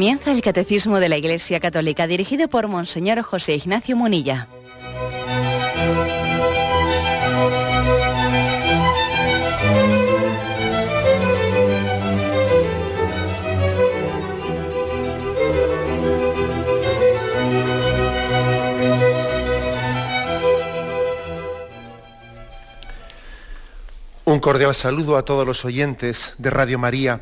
Comienza el Catecismo de la Iglesia Católica dirigido por Monseñor José Ignacio Munilla. Un cordial saludo a todos los oyentes de Radio María.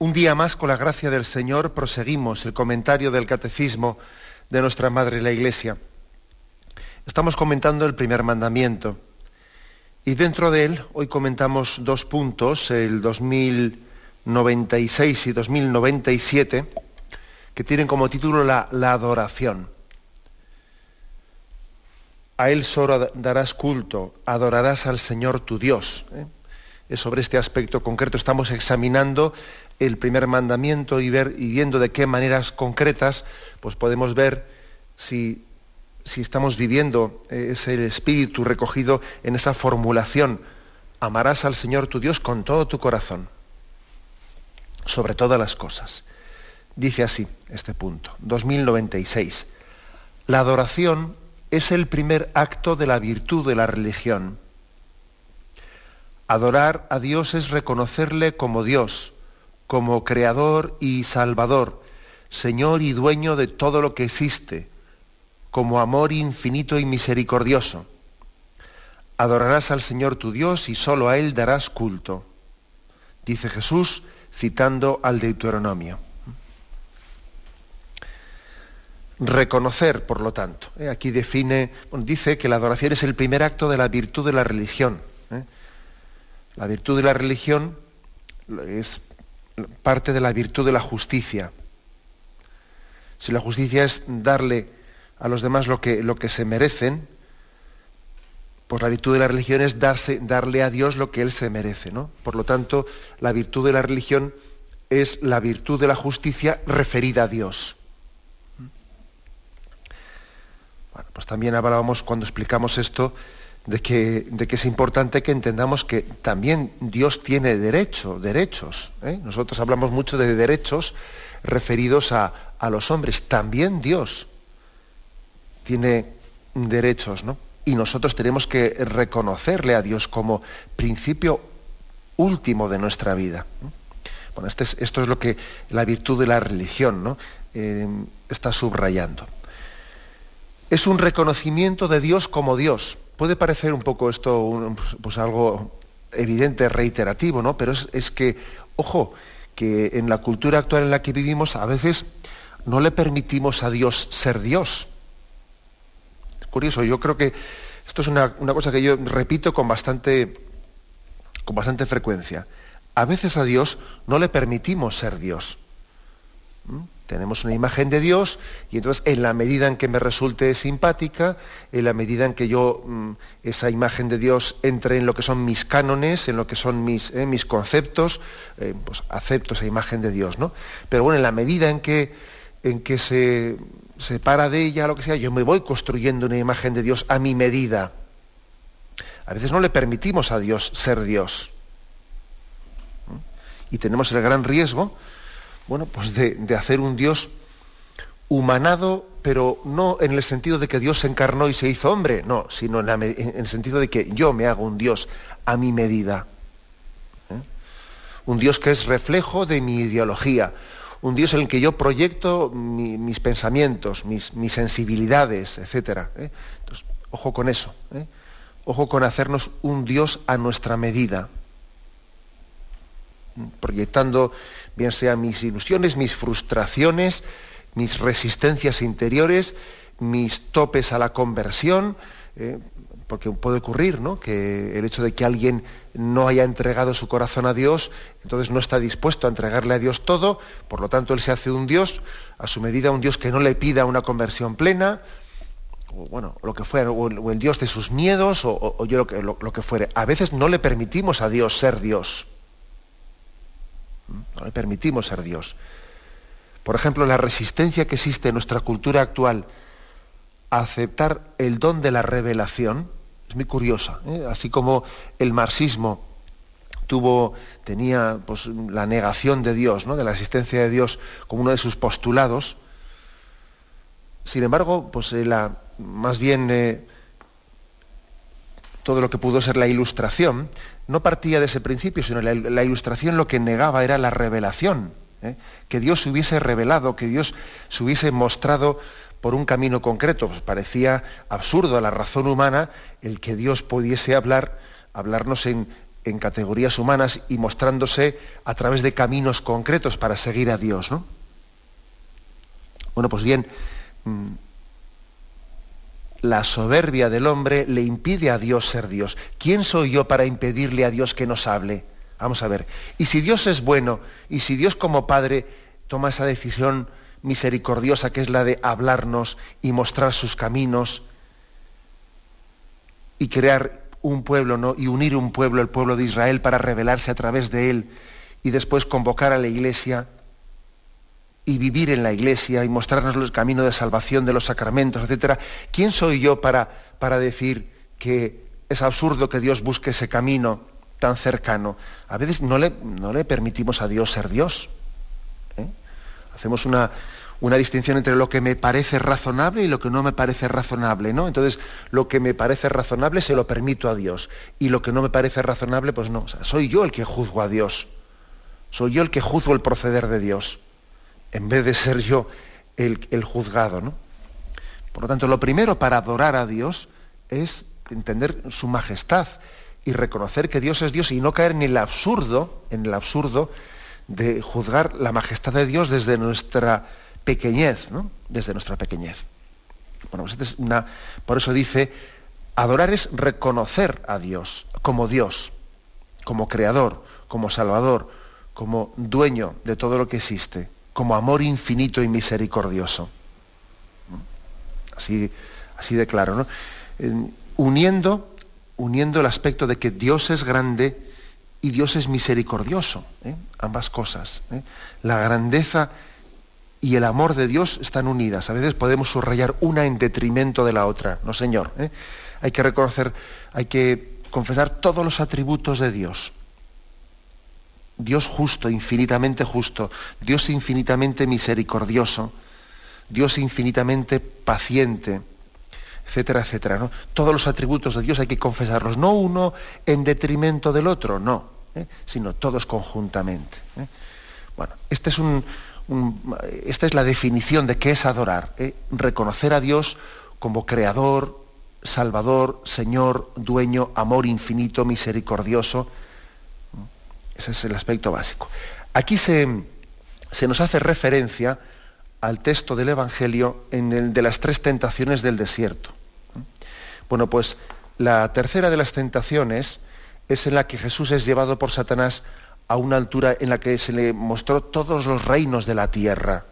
Un día más, con la gracia del Señor, proseguimos el comentario del Catecismo de nuestra Madre la Iglesia. Estamos comentando el primer mandamiento y dentro de él hoy comentamos dos puntos, el 2096 y 2097, que tienen como título la, adoración. A Él solo darás culto, adorarás al Señor tu Dios. ¿eh? Es sobre este aspecto concreto estamos examinando el primer mandamiento y, ver, y viendo de qué maneras concretas pues podemos ver si, si estamos viviendo eh, ese espíritu recogido en esa formulación. Amarás al Señor tu Dios con todo tu corazón, sobre todas las cosas. Dice así este punto, 2096. La adoración es el primer acto de la virtud de la religión. Adorar a Dios es reconocerle como Dios, como Creador y Salvador, Señor y dueño de todo lo que existe, como amor infinito y misericordioso. Adorarás al Señor tu Dios y solo a Él darás culto, dice Jesús citando al Deuteronomio. Reconocer, por lo tanto. ¿eh? Aquí define, dice que la adoración es el primer acto de la virtud de la religión. ¿eh? La virtud de la religión es parte de la virtud de la justicia. Si la justicia es darle a los demás lo que, lo que se merecen, pues la virtud de la religión es darse, darle a Dios lo que Él se merece. ¿no? Por lo tanto, la virtud de la religión es la virtud de la justicia referida a Dios. Bueno, pues también hablábamos cuando explicamos esto de que, es importante que entendamos que también Dios tiene derecho, derechos. ¿eh? Nosotros hablamos mucho de derechos referidos a, a, los hombres. También Dios tiene derechos, ¿no? Y nosotros tenemos que reconocerle a Dios como principio último de nuestra vida. Bueno, este es, esto es lo que la virtud de la religión ¿no? eh, está subrayando. Es un reconocimiento de Dios como Dios Puede parecer un poco esto un, pues algo evidente, reiterativo, ¿no? Pero es, que, ojo, que en la cultura actual en la que vivimos a veces no le permitimos a Dios ser Dios. Es curioso, yo creo que esto es una, una cosa que yo repito con bastante, con bastante frecuencia. A veces a Dios no le permitimos ser Dios. Tenemos una imagen de Dios y entonces en la medida en que me resulte simpática, en la medida en que yo esa imagen de Dios entre en lo que son mis cánones, en lo que son mis, eh, mis conceptos, eh, pues acepto esa imagen de Dios, ¿no? Pero bueno, en la medida en que, en que se separa de ella, lo que sea, yo me voy construyendo una imagen de Dios a mi medida. A veces no le permitimos a Dios ser Dios. Y tenemos el gran riesgo bueno, pues de, hacer un Dios humanado, pero no en el sentido de que Dios se encarnó y se hizo hombre, no, sino en, el sentido de que yo me hago un Dios a mi medida. ¿eh? Un Dios que es reflejo de mi ideología, un Dios en el que yo proyecto mi, mis pensamientos, mis, mis sensibilidades, etc. ¿eh? Entonces, ojo con eso, ¿eh? ojo con hacernos un Dios a nuestra medida proyectando bien sean mis ilusiones, mis frustraciones, mis resistencias interiores, mis topes a la conversión, eh, porque puede ocurrir ¿no? que el hecho de que alguien no haya entregado su corazón a Dios, entonces no está dispuesto a entregarle a Dios todo, por lo tanto él se hace un Dios, a su medida un Dios que no le pida una conversión plena, o bueno, lo que fuera, o el, Dios de sus miedos, o, yo lo que, lo que fuere. A veces no le permitimos a Dios ser Dios. No le permitimos ser Dios. Por ejemplo, la resistencia que existe en nuestra cultura actual a aceptar el don de la revelación es muy curiosa. ¿eh? Así como el marxismo tuvo, tenía pues, la negación de Dios, ¿no? de la existencia de Dios como uno de sus postulados. Sin embargo, pues eh, la, más bien eh, todo lo que pudo ser la ilustración no partía de ese principio, sino la, la ilustración lo que negaba era la revelación, ¿eh? que Dios se hubiese revelado, que Dios se hubiese mostrado por un camino concreto. Pues parecía absurdo a la razón humana el que Dios pudiese hablar, hablarnos en, en categorías humanas y mostrándose a través de caminos concretos para seguir a Dios. ¿no? Bueno, pues bien, mm, la soberbia del hombre le impide a Dios ser Dios. ¿Quién soy yo para impedirle a Dios que nos hable? Vamos a ver. Y si Dios es bueno, y si Dios como Padre toma esa decisión misericordiosa que es la de hablarnos y mostrar sus caminos y crear un pueblo ¿no? y unir un pueblo, el pueblo de Israel, para revelarse a través de él y después convocar a la iglesia y vivir en la iglesia y mostrarnos el camino de salvación de los sacramentos, etc. ¿Quién soy yo para, para decir que es absurdo que Dios busque ese camino tan cercano? A veces no le, no le permitimos a Dios ser Dios. ¿eh? Hacemos una, una distinción entre lo que me parece razonable y lo que no me parece razonable, ¿no? Entonces, lo que me parece razonable se lo permito a Dios. Y lo que no me parece razonable, pues no. soy yo el que juzgo a Dios. Soy yo el que juzgo el proceder de Dios. En vez de ser yo el, juzgado, ¿no? Por lo tanto, lo primero para adorar a Dios es entender su majestad y reconocer que Dios es Dios y no caer en el absurdo, en el absurdo de juzgar la majestad de Dios desde nuestra pequeñez, ¿no? Desde nuestra pequeñez. Bueno, pues es una, por eso dice, adorar es reconocer a Dios como Dios, como creador, como salvador, como dueño de todo lo que existe, como amor infinito y misericordioso. Así, así de claro, ¿no? uniendo, uniendo el aspecto de que Dios es grande y Dios es misericordioso, ¿eh? ambas cosas. ¿eh? La grandeza y el amor de Dios están unidas. A veces podemos subrayar una en detrimento de la otra. No, Señor. ¿eh? Hay que reconocer, hay que confesar todos los atributos de Dios. Dios justo, infinitamente justo. Dios infinitamente misericordioso. Dios infinitamente paciente, etcétera, etcétera. Todos los atributos de Dios hay que confesarlos, no uno en detrimento del otro, no, ¿eh? sino todos conjuntamente. ¿eh? Bueno, este esta es la definición de qué es adorar. ¿eh? Reconocer a Dios como creador, salvador, Señor, dueño, amor infinito, misericordioso. Ese es el aspecto básico. Aquí se, nos hace referencia al texto del Evangelio en el de las tres tentaciones del desierto. Bueno, pues la tercera de las tentaciones es en la que Jesús es llevado por Satanás a una altura en la que se le mostró todos los reinos de la tierra.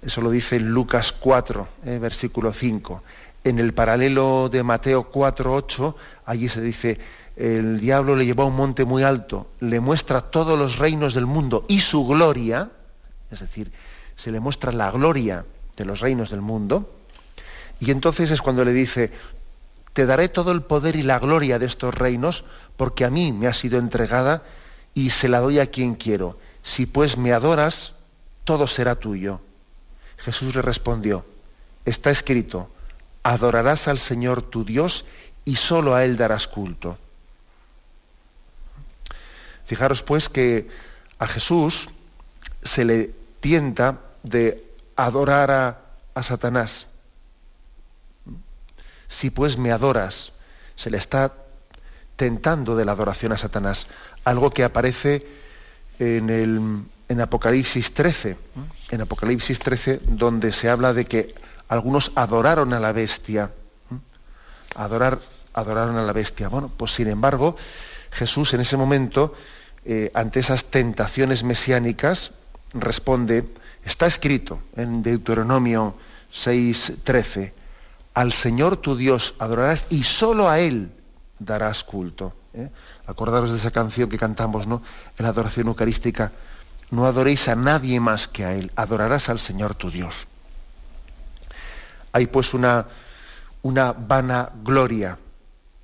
Eso lo dice en Lucas 4, eh, versículo 5. En el paralelo de Mateo 4, 8, allí se dice, el diablo le llevó a un monte muy alto, le muestra todos los reinos del mundo y su gloria, es decir, se le muestra la gloria de los reinos del mundo, y entonces es cuando le dice, te daré todo el poder y la gloria de estos reinos, porque a mí me ha sido entregada y se la doy a quien quiero. Si pues me adoras, todo será tuyo. Jesús le respondió, está escrito, adorarás al Señor tu Dios y solo a Él darás culto. Fijaros pues que a Jesús se le tienta de adorar a, a Satanás. Si pues me adoras, se le está tentando de la adoración a Satanás, algo que aparece en, el, en Apocalipsis 13, en Apocalipsis 13, donde se habla de que algunos adoraron a la bestia, adorar, adoraron a la bestia. Bueno, pues sin embargo, Jesús en ese momento, eh, ante esas tentaciones mesiánicas, responde, está escrito en Deuteronomio 6:13, al Señor tu Dios adorarás y solo a Él darás culto. ¿eh? Acordaros de esa canción que cantamos ¿no? en la adoración eucarística. No adoréis a nadie más que a Él, adorarás al Señor tu Dios. Hay pues una, una vana gloria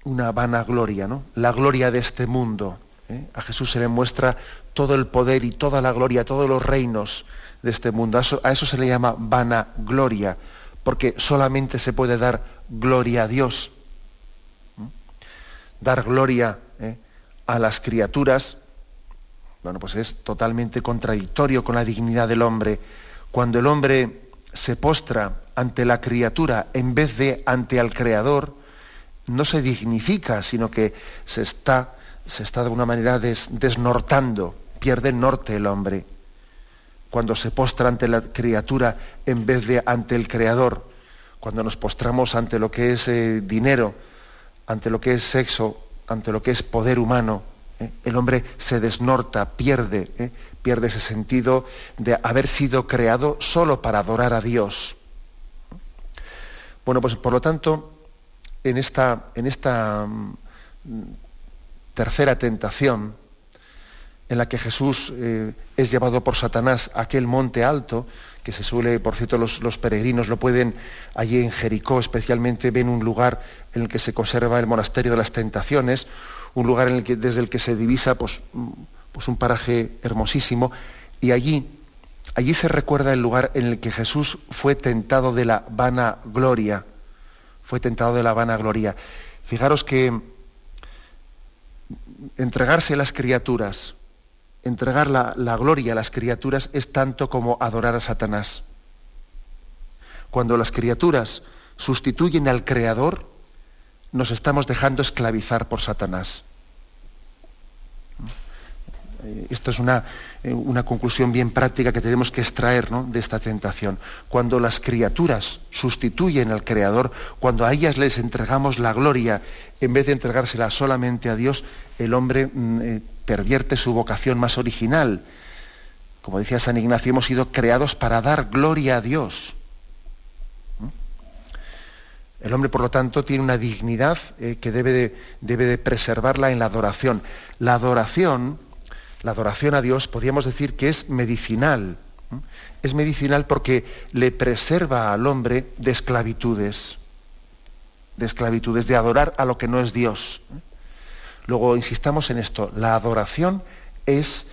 una vanagloria, ¿no? La gloria de este mundo. ¿Eh? A Jesús se le muestra todo el poder y toda la gloria, todos los reinos de este mundo. A eso, se le llama vanagloria, porque solamente se puede dar gloria a Dios. Dar gloria ¿eh? a las criaturas, bueno, pues es totalmente contradictorio con la dignidad del hombre. Cuando el hombre se postra ante la criatura en vez de ante al Creador, no se dignifica, sino que se está, se está de alguna manera desnortando, pierde el norte el hombre. Cuando se postra ante la criatura en vez de ante el Creador, cuando nos postramos ante lo que es eh, dinero, ante lo que es sexo, ante lo que es poder humano, ¿eh? el hombre se desnorta, pierde, ¿eh? pierde ese sentido de haber sido creado solo para adorar a Dios. Bueno, pues por lo tanto, en esta, en esta mm, tercera tentación, en la que Jesús eh, es llevado por Satanás a aquel monte alto, que se suele, por cierto, los, los, peregrinos lo pueden, allí en Jericó especialmente, ven un lugar en el que se conserva el monasterio de las tentaciones, un lugar en el que, desde el que se divisa pues, pues un paraje hermosísimo, y allí, allí se recuerda el lugar en el que Jesús fue tentado de la vana gloria fue tentado de la vanagloria. Fijaros que entregarse a las criaturas, entregar la, la, gloria a las criaturas es tanto como adorar a Satanás. Cuando las criaturas sustituyen al Creador, nos estamos dejando esclavizar por Satanás. Eh, esto es una, eh, una, conclusión bien práctica que tenemos que extraer de esta tentación. Cuando las criaturas sustituyen al Creador, cuando a ellas les entregamos la gloria, en vez de entregársela solamente a Dios, el hombre mm, eh, pervierte su vocación más original. Como decía San Ignacio, hemos sido creados para dar gloria a Dios. El hombre, por lo tanto, tiene una dignidad que debe de, debe de preservarla en la adoración. La adoración la adoración a Dios podríamos decir que es medicinal. Es medicinal porque le preserva al hombre de esclavitudes, de esclavitudes, de adorar a lo que no es Dios. Luego insistamos en esto, la adoración es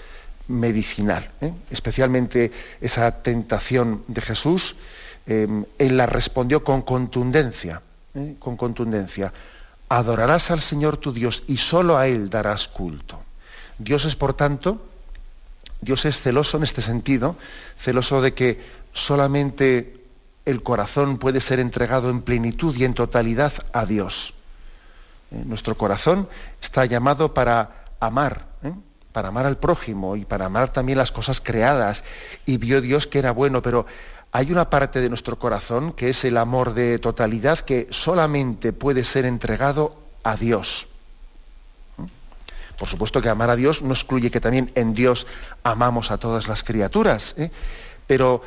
medicinal, ¿eh? especialmente esa tentación de Jesús, eh, él la respondió con contundencia, ¿eh? con contundencia. Adorarás al Señor tu Dios y solo a Él darás culto. Dios es, por tanto, Dios es celoso en este sentido, celoso de que solamente el corazón puede ser entregado en plenitud y en totalidad a Dios. Eh, nuestro corazón está llamado para amar, ¿eh? para amar al prójimo y para amar también las cosas creadas. Y vio Dios que era bueno, pero hay una parte de nuestro corazón que es el amor de totalidad que solamente puede ser entregado a Dios. Por supuesto que amar a Dios no excluye que también en Dios amamos a todas las criaturas, ¿eh? pero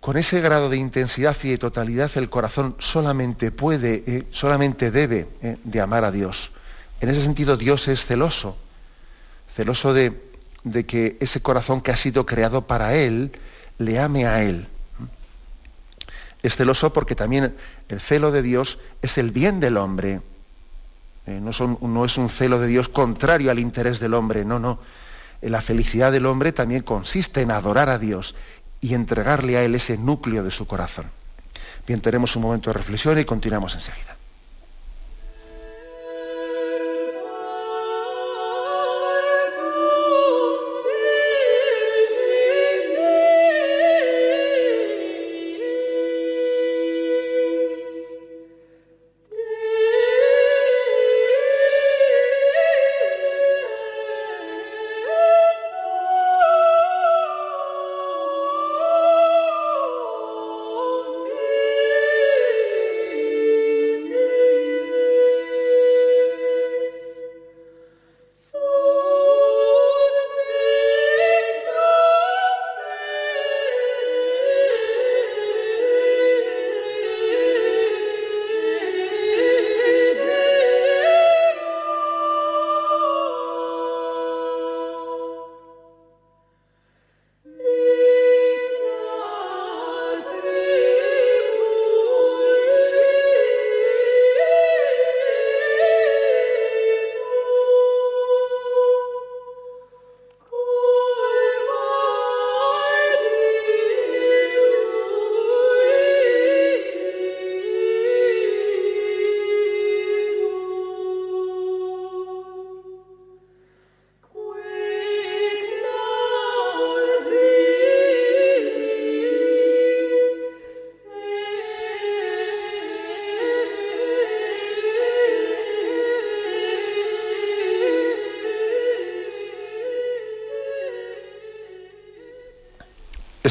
con ese grado de intensidad y de totalidad el corazón solamente puede, ¿eh? solamente debe ¿eh? de amar a Dios. En ese sentido Dios es celoso, celoso de, de que ese corazón que ha sido creado para Él le ame a Él. Es celoso porque también el celo de Dios es el bien del hombre. Eh, no, es un celo de Dios contrario al interés del hombre, no, no. Eh, la felicidad del hombre también consiste en adorar a Dios y entregarle a Él ese núcleo de su corazón. Bien, tenemos un momento de reflexión y continuamos enseguida.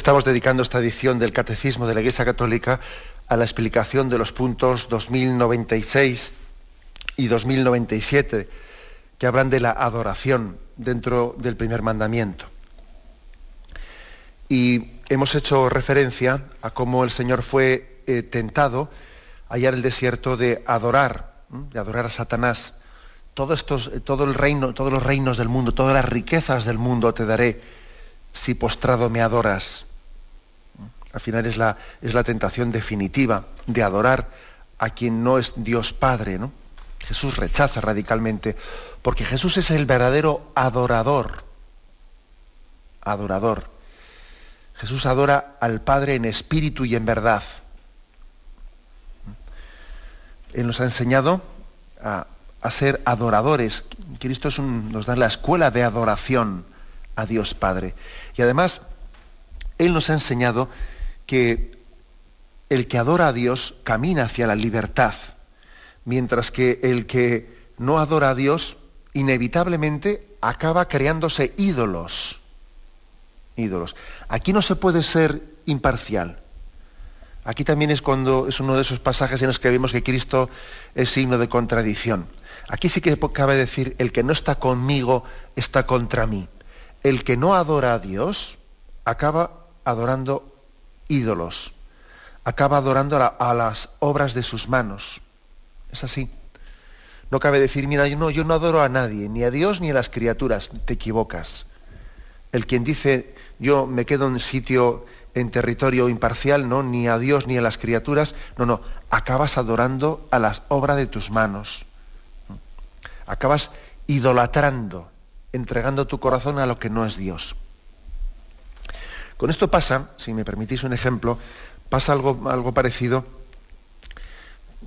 Estamos dedicando esta edición del Catecismo de la Iglesia Católica a la explicación de los puntos 2096 y 2097 que hablan de la adoración dentro del primer mandamiento. Y hemos hecho referencia a cómo el Señor fue eh, tentado allá en el desierto de adorar, de adorar a Satanás. Todo, estos, todo el reino, todos los reinos del mundo, todas las riquezas del mundo te daré si postrado me adoras. Al final es la, es la tentación definitiva de adorar a quien no es Dios Padre. ¿no? Jesús rechaza radicalmente, porque Jesús es el verdadero adorador. Adorador. Jesús adora al Padre en espíritu y en verdad. Él nos ha enseñado a, ser adoradores. Cristo nos da la escuela de adoración a Dios Padre. Y además, Él nos ha enseñado que el que adora a Dios camina hacia la libertad, mientras que el que no adora a Dios inevitablemente acaba creándose ídolos. Ídolos. Aquí no se puede ser imparcial. Aquí también es cuando es uno de esos pasajes en los que vemos que Cristo es signo de contradicción. Aquí sí que cabe decir, el que no está conmigo está contra mí el que no adora a Dios acaba adorando ídolos, acaba adorando a, las obras de sus manos. Es así. No cabe decir, mira, yo no, yo no adoro a nadie, ni a Dios ni a las criaturas. Te equivocas. El quien dice, yo me quedo en sitio, en territorio imparcial, no, ni a Dios ni a las criaturas, no, no, acabas adorando a las obras de tus manos. Acabas idolatrando entregando tu corazón a lo que no es Dios. Con esto pasa, si me permitís un ejemplo, pasa algo, algo parecido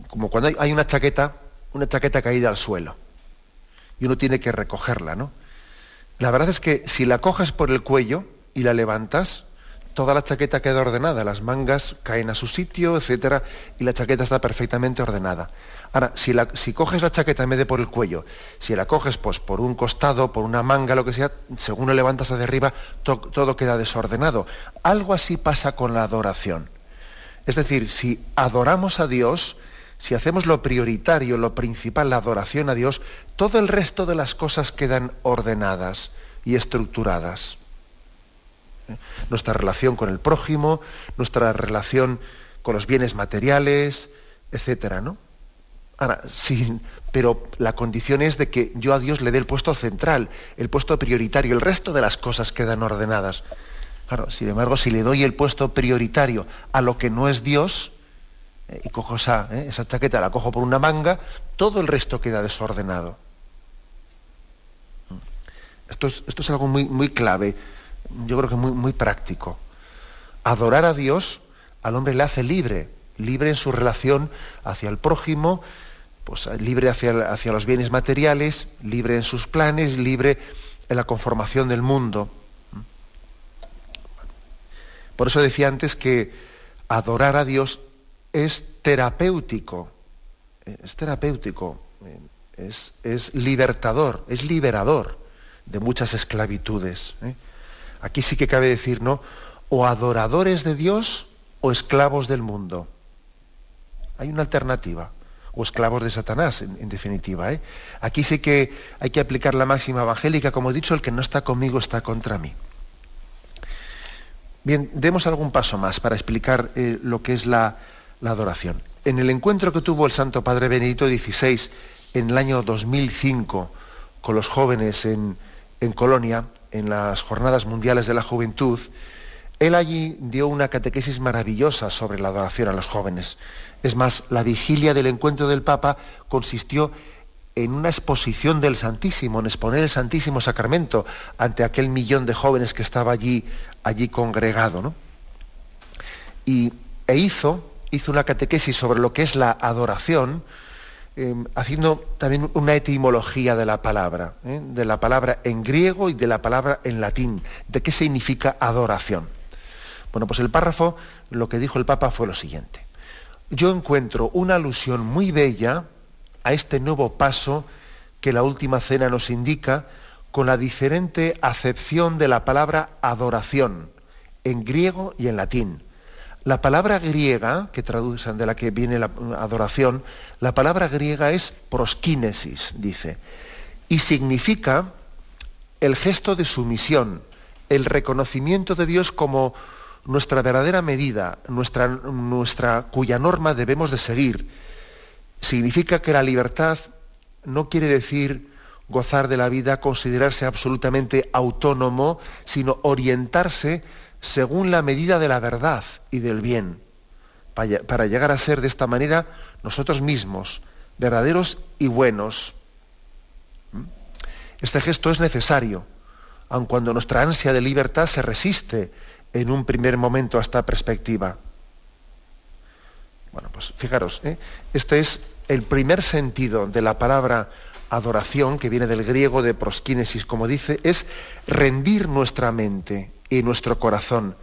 como cuando hay, una chaqueta, una chaqueta caída al suelo y uno tiene que recogerla, ¿no? La verdad es que si la coges por el cuello y la levantas, toda la chaqueta queda ordenada, las mangas caen a su sitio, etcétera, y la chaqueta está perfectamente ordenada. Ahora, si, coges la chaqueta en vez de por el cuello, si la coges pues, por un costado, por una manga, lo que sea, según lo levantas hacia arriba, todo queda desordenado. Algo así pasa con la adoración. Es decir, si adoramos a Dios, si hacemos lo prioritario, lo principal, la adoración a Dios, todo el resto de las cosas quedan ordenadas y estructuradas. Nuestra relación con el prójimo, nuestra relación con los bienes materiales, etcétera, ¿no? Ahora, sí, pero la condición es de que yo a Dios le dé el puesto central, el puesto prioritario, el resto de las cosas quedan ordenadas. Claro, sin embargo, si le doy el puesto prioritario a lo que no es Dios, eh, y cojo esa, eh, esa chaqueta, la cojo por una manga, todo el resto queda desordenado. Esto es, esto es algo muy, muy clave, yo creo que muy, muy práctico. Adorar a Dios al hombre le hace libre, libre en su relación hacia el prójimo, pues, libre hacia, hacia los bienes materiales, libre en sus planes, libre en la conformación del mundo. Por eso decía antes que adorar a Dios es terapéutico, es terapéutico, es, es libertador, es liberador de muchas esclavitudes. ¿eh? Aquí sí que cabe decir, ¿no? O adoradores de Dios o esclavos del mundo. Hay una alternativa o esclavos de Satanás, en, definitiva. ¿eh? Aquí sí que hay que aplicar la máxima evangélica, como he dicho, el que no está conmigo está contra mí. Bien, demos algún paso más para explicar eh, lo que es la, adoración. En el encuentro que tuvo el Santo Padre Benedicto XVI en el año 2005 con los jóvenes en, en Colonia, en las Jornadas Mundiales de la Juventud, él allí dio una catequesis maravillosa sobre la adoración a los jóvenes. Es más, la vigilia del encuentro del Papa consistió en una exposición del Santísimo, en exponer el Santísimo Sacramento ante aquel millón de jóvenes que estaba allí, allí congregado. Y, e hizo, hizo una catequesis sobre lo que es la adoración, em, haciendo también una etimología de la palabra, ¿eh? de la palabra en griego y de la palabra en latín, de qué significa adoración. Bueno, pues el párrafo, lo que dijo el Papa fue lo siguiente. Yo encuentro una alusión muy bella a este nuevo paso que la última cena nos indica con la diferente acepción de la palabra adoración en griego y en latín. La palabra griega, que traducen de la que viene la adoración, la palabra griega es proskinesis, dice, y significa el gesto de sumisión, el reconocimiento de Dios como nuestra verdadera medida, nuestra, nuestra, cuya norma debemos de seguir. Significa que la libertad no quiere decir gozar de la vida, considerarse absolutamente autónomo, sino orientarse según la medida de la verdad y del bien, para llegar a ser de esta manera nosotros mismos, verdaderos y buenos. ¿Mm? Este gesto es necesario, aun cuando nuestra ansia de libertad se resiste en un primer momento a esta perspectiva. Bueno, pues fijaros, ¿eh? este es el primer sentido de la palabra adoración, que viene del griego de proskinesis, como dice, es rendir nuestra mente y nuestro corazón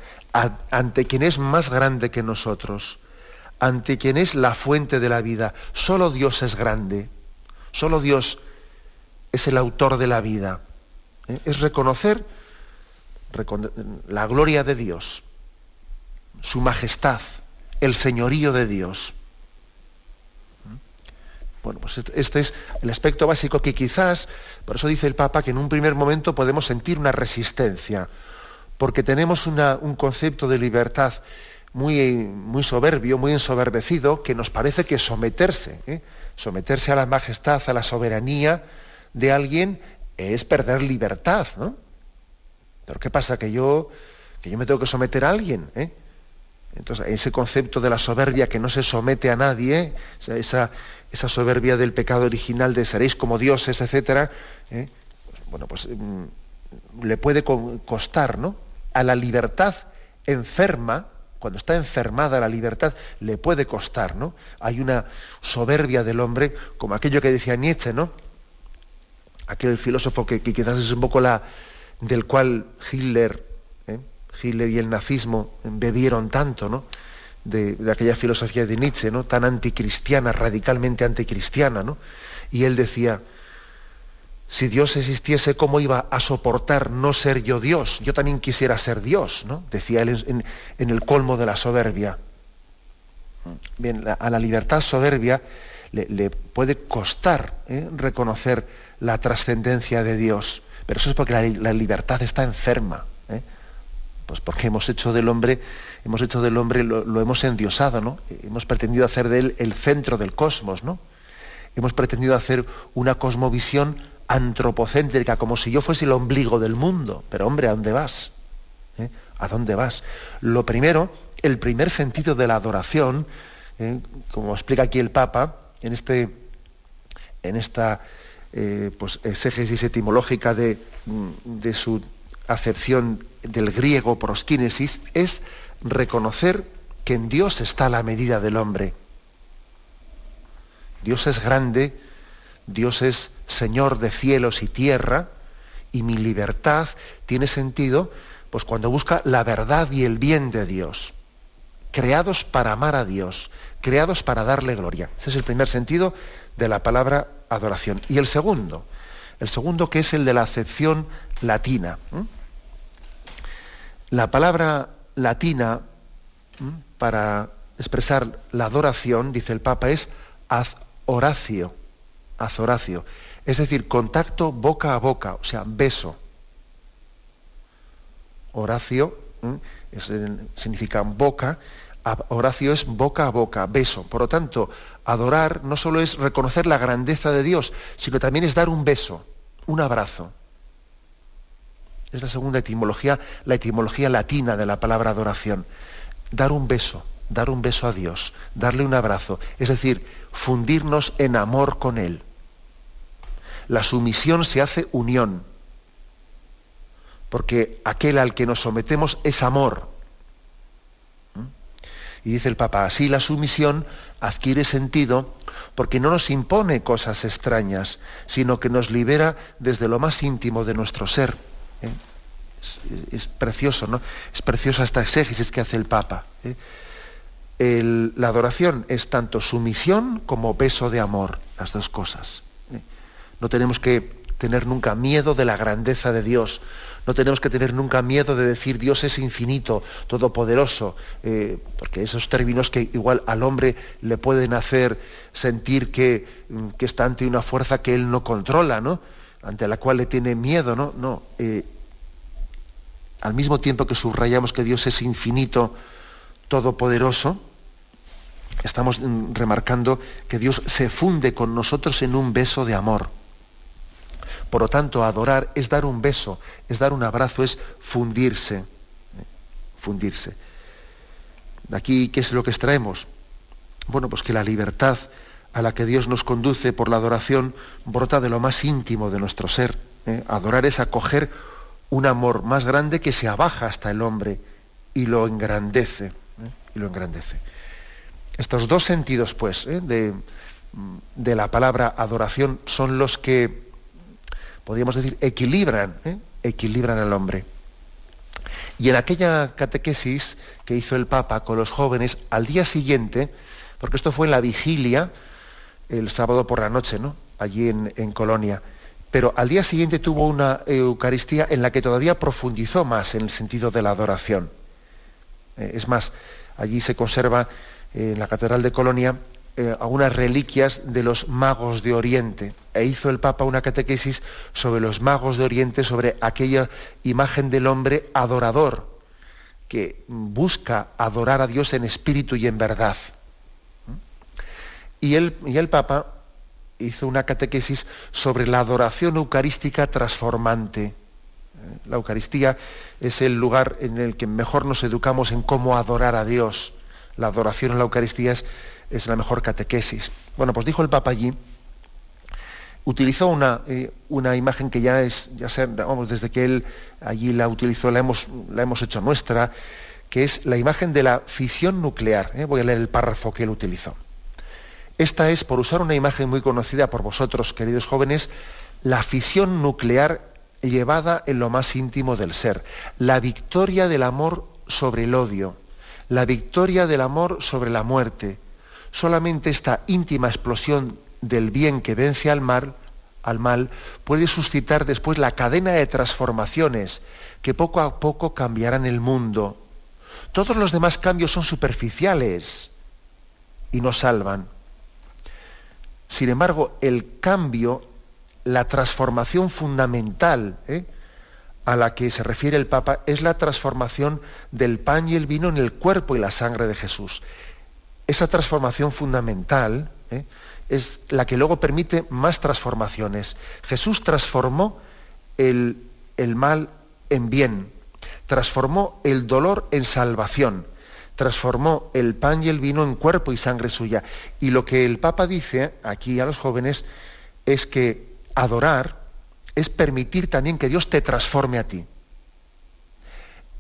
ante quien es más grande que nosotros, ante quien es la fuente de la vida. Solo Dios es grande, solo Dios es el autor de la vida. ¿eh? Es reconocer la gloria de Dios, su majestad, el señorío de Dios. Bueno, pues este, este es el aspecto básico que quizás, por eso dice el Papa, que en un primer momento podemos sentir una resistencia, porque tenemos un concepto de libertad muy, muy soberbio, muy ensoberbecido, que nos parece que someterse, ¿eh? someterse a la majestad, a la soberanía de alguien, es perder libertad, ¿no? Pero ¿qué pasa? Que yo, que yo me tengo que someter a alguien, ¿eh? Entonces, ese concepto de la soberbia que no se somete a nadie, esa, esa soberbia del pecado original de seréis como dioses, etc., ¿eh? bueno, pues mm, le puede costar, ¿no? A la libertad enferma, cuando está enfermada la libertad, le puede costar, ¿no? Hay una soberbia del hombre, como aquello que decía Nietzsche, ¿no? Aquel filósofo que, quizás es un poco la del cual Hitler, ¿eh? Hitler y el nazismo bebieron tanto, ¿no? De, de, aquella filosofía de Nietzsche, ¿no? Tan anticristiana, radicalmente anticristiana, ¿no? Y él decía, si Dios existiese, ¿cómo iba a soportar no ser yo Dios? Yo también quisiera ser Dios, ¿no? Decía él en, el colmo de la soberbia. Bien, a la libertad soberbia le, puede costar ¿eh? reconocer la trascendencia de Dios, pero eso es porque la, libertad está enferma. ¿eh? Pues porque hemos hecho del hombre, hemos hecho del hombre, lo, lo, hemos endiosado, ¿no? Hemos pretendido hacer de él el centro del cosmos, ¿no? Hemos pretendido hacer una cosmovisión antropocéntrica, como si yo fuese el ombligo del mundo. Pero hombre, ¿a dónde vas? ¿Eh? ¿A dónde vas? Lo primero, el primer sentido de la adoración, ¿eh? como explica aquí el Papa, en, este, en esta eh, pues, exégesis etimológica de, de su acepción del griego proskinesis, es reconocer que en Dios está la medida del hombre. Dios es grande, Dios es Señor de cielos y tierra, y mi libertad tiene sentido pues cuando busca la verdad y el bien de Dios. Creados para amar a Dios, creados para darle gloria. Ese es el primer sentido de la palabra adoración. Y el segundo, el segundo que es el de la acepción latina. La palabra latina para expresar la adoración, dice el Papa, es ad horacio azoracio, es decir, contacto boca a boca, o sea, beso. Horacio significa boca, Horacio es boca a boca, beso. Por lo tanto, adorar no solo es reconocer la grandeza de Dios, sino también es dar un beso, un abrazo. Es la segunda etimología, la etimología latina de la palabra adoración. Dar un beso, dar un beso a Dios, darle un abrazo, es decir, fundirnos en amor con Él la sumisión se hace unión, porque aquel al que nos sometemos es amor. ¿Mm? Y dice el Papa, así la sumisión adquiere sentido porque no nos impone cosas extrañas, sino que nos libera desde lo más íntimo de nuestro ser. ¿eh? Es, precioso, ¿no? Es preciosa esta exégesis que hace el Papa. ¿eh? la adoración es tanto sumisión como peso de amor, las dos cosas. No tenemos que tener nunca miedo de la grandeza de Dios. No tenemos que tener nunca miedo de decir Dios es infinito, todopoderoso, eh, porque esos términos que igual al hombre le pueden hacer sentir que, mm, que, está ante una fuerza que él no controla, ¿no? ante la cual le tiene miedo, ¿no? No. Eh, al mismo tiempo que subrayamos que Dios es infinito, todopoderoso, estamos mm, remarcando que Dios se funde con nosotros en un beso de amor. Por lo tanto, adorar es dar un beso, es dar un abrazo, es fundirse. ¿eh? Fundirse. De aquí, ¿qué es lo que extraemos? Bueno, pues que la libertad a la que Dios nos conduce por la adoración brota de lo más íntimo de nuestro ser. ¿eh? Adorar es acoger un amor más grande que se abaja hasta el hombre y lo engrandece. ¿eh? Y lo engrandece. Estos dos sentidos, pues, de, de, la palabra adoración son los que, podríamos decir, equilibran, ¿eh? equilibran al hombre. Y en aquella catequesis que hizo el Papa con los jóvenes, al día siguiente, porque esto fue en la vigilia, el sábado por la noche, ¿no? allí en, en Colonia, pero al día siguiente tuvo una Eucaristía en la que todavía profundizó más en el sentido de la adoración. Eh, es más, allí se conserva en la Catedral de Colonia eh, algunas reliquias de los magos de Oriente. E hizo el Papa una catequesis sobre los magos de Oriente, sobre aquella imagen del hombre adorador, que busca adorar a Dios en espíritu y en verdad. Y el, y el Papa hizo una catequesis sobre la adoración eucarística transformante. Eh, la Eucaristía es el lugar en el que mejor nos educamos en cómo adorar a Dios la adoración en la Eucaristía es, la mejor catequesis. Bueno, pues dijo el Papa allí, utilizó una, eh, una imagen que ya es, ya sea, vamos, desde que él allí la utilizó, la hemos, la hemos hecho nuestra, que es la imagen de la fisión nuclear. ¿eh? Voy a leer el párrafo que él utilizó. Esta es, por usar una imagen muy conocida por vosotros, queridos jóvenes, la fisión nuclear llevada en lo más íntimo del ser, la victoria del amor sobre el odio la victoria del amor sobre la muerte. Solamente esta íntima explosión del bien que vence al mal, al mal puede suscitar después la cadena de transformaciones que poco a poco cambiarán el mundo. Todos los demás cambios son superficiales y no salvan. Sin embargo, el cambio, la transformación fundamental, ¿eh? a la que se refiere el Papa es la transformación del pan y el vino en el cuerpo y la sangre de Jesús. Esa transformación fundamental ¿eh? es la que luego permite más transformaciones. Jesús transformó el, el mal en bien, transformó el dolor en salvación, transformó el pan y el vino en cuerpo y sangre suya. Y lo que el Papa dice aquí a los jóvenes es que adorar, es permitir también que Dios te transforme a ti.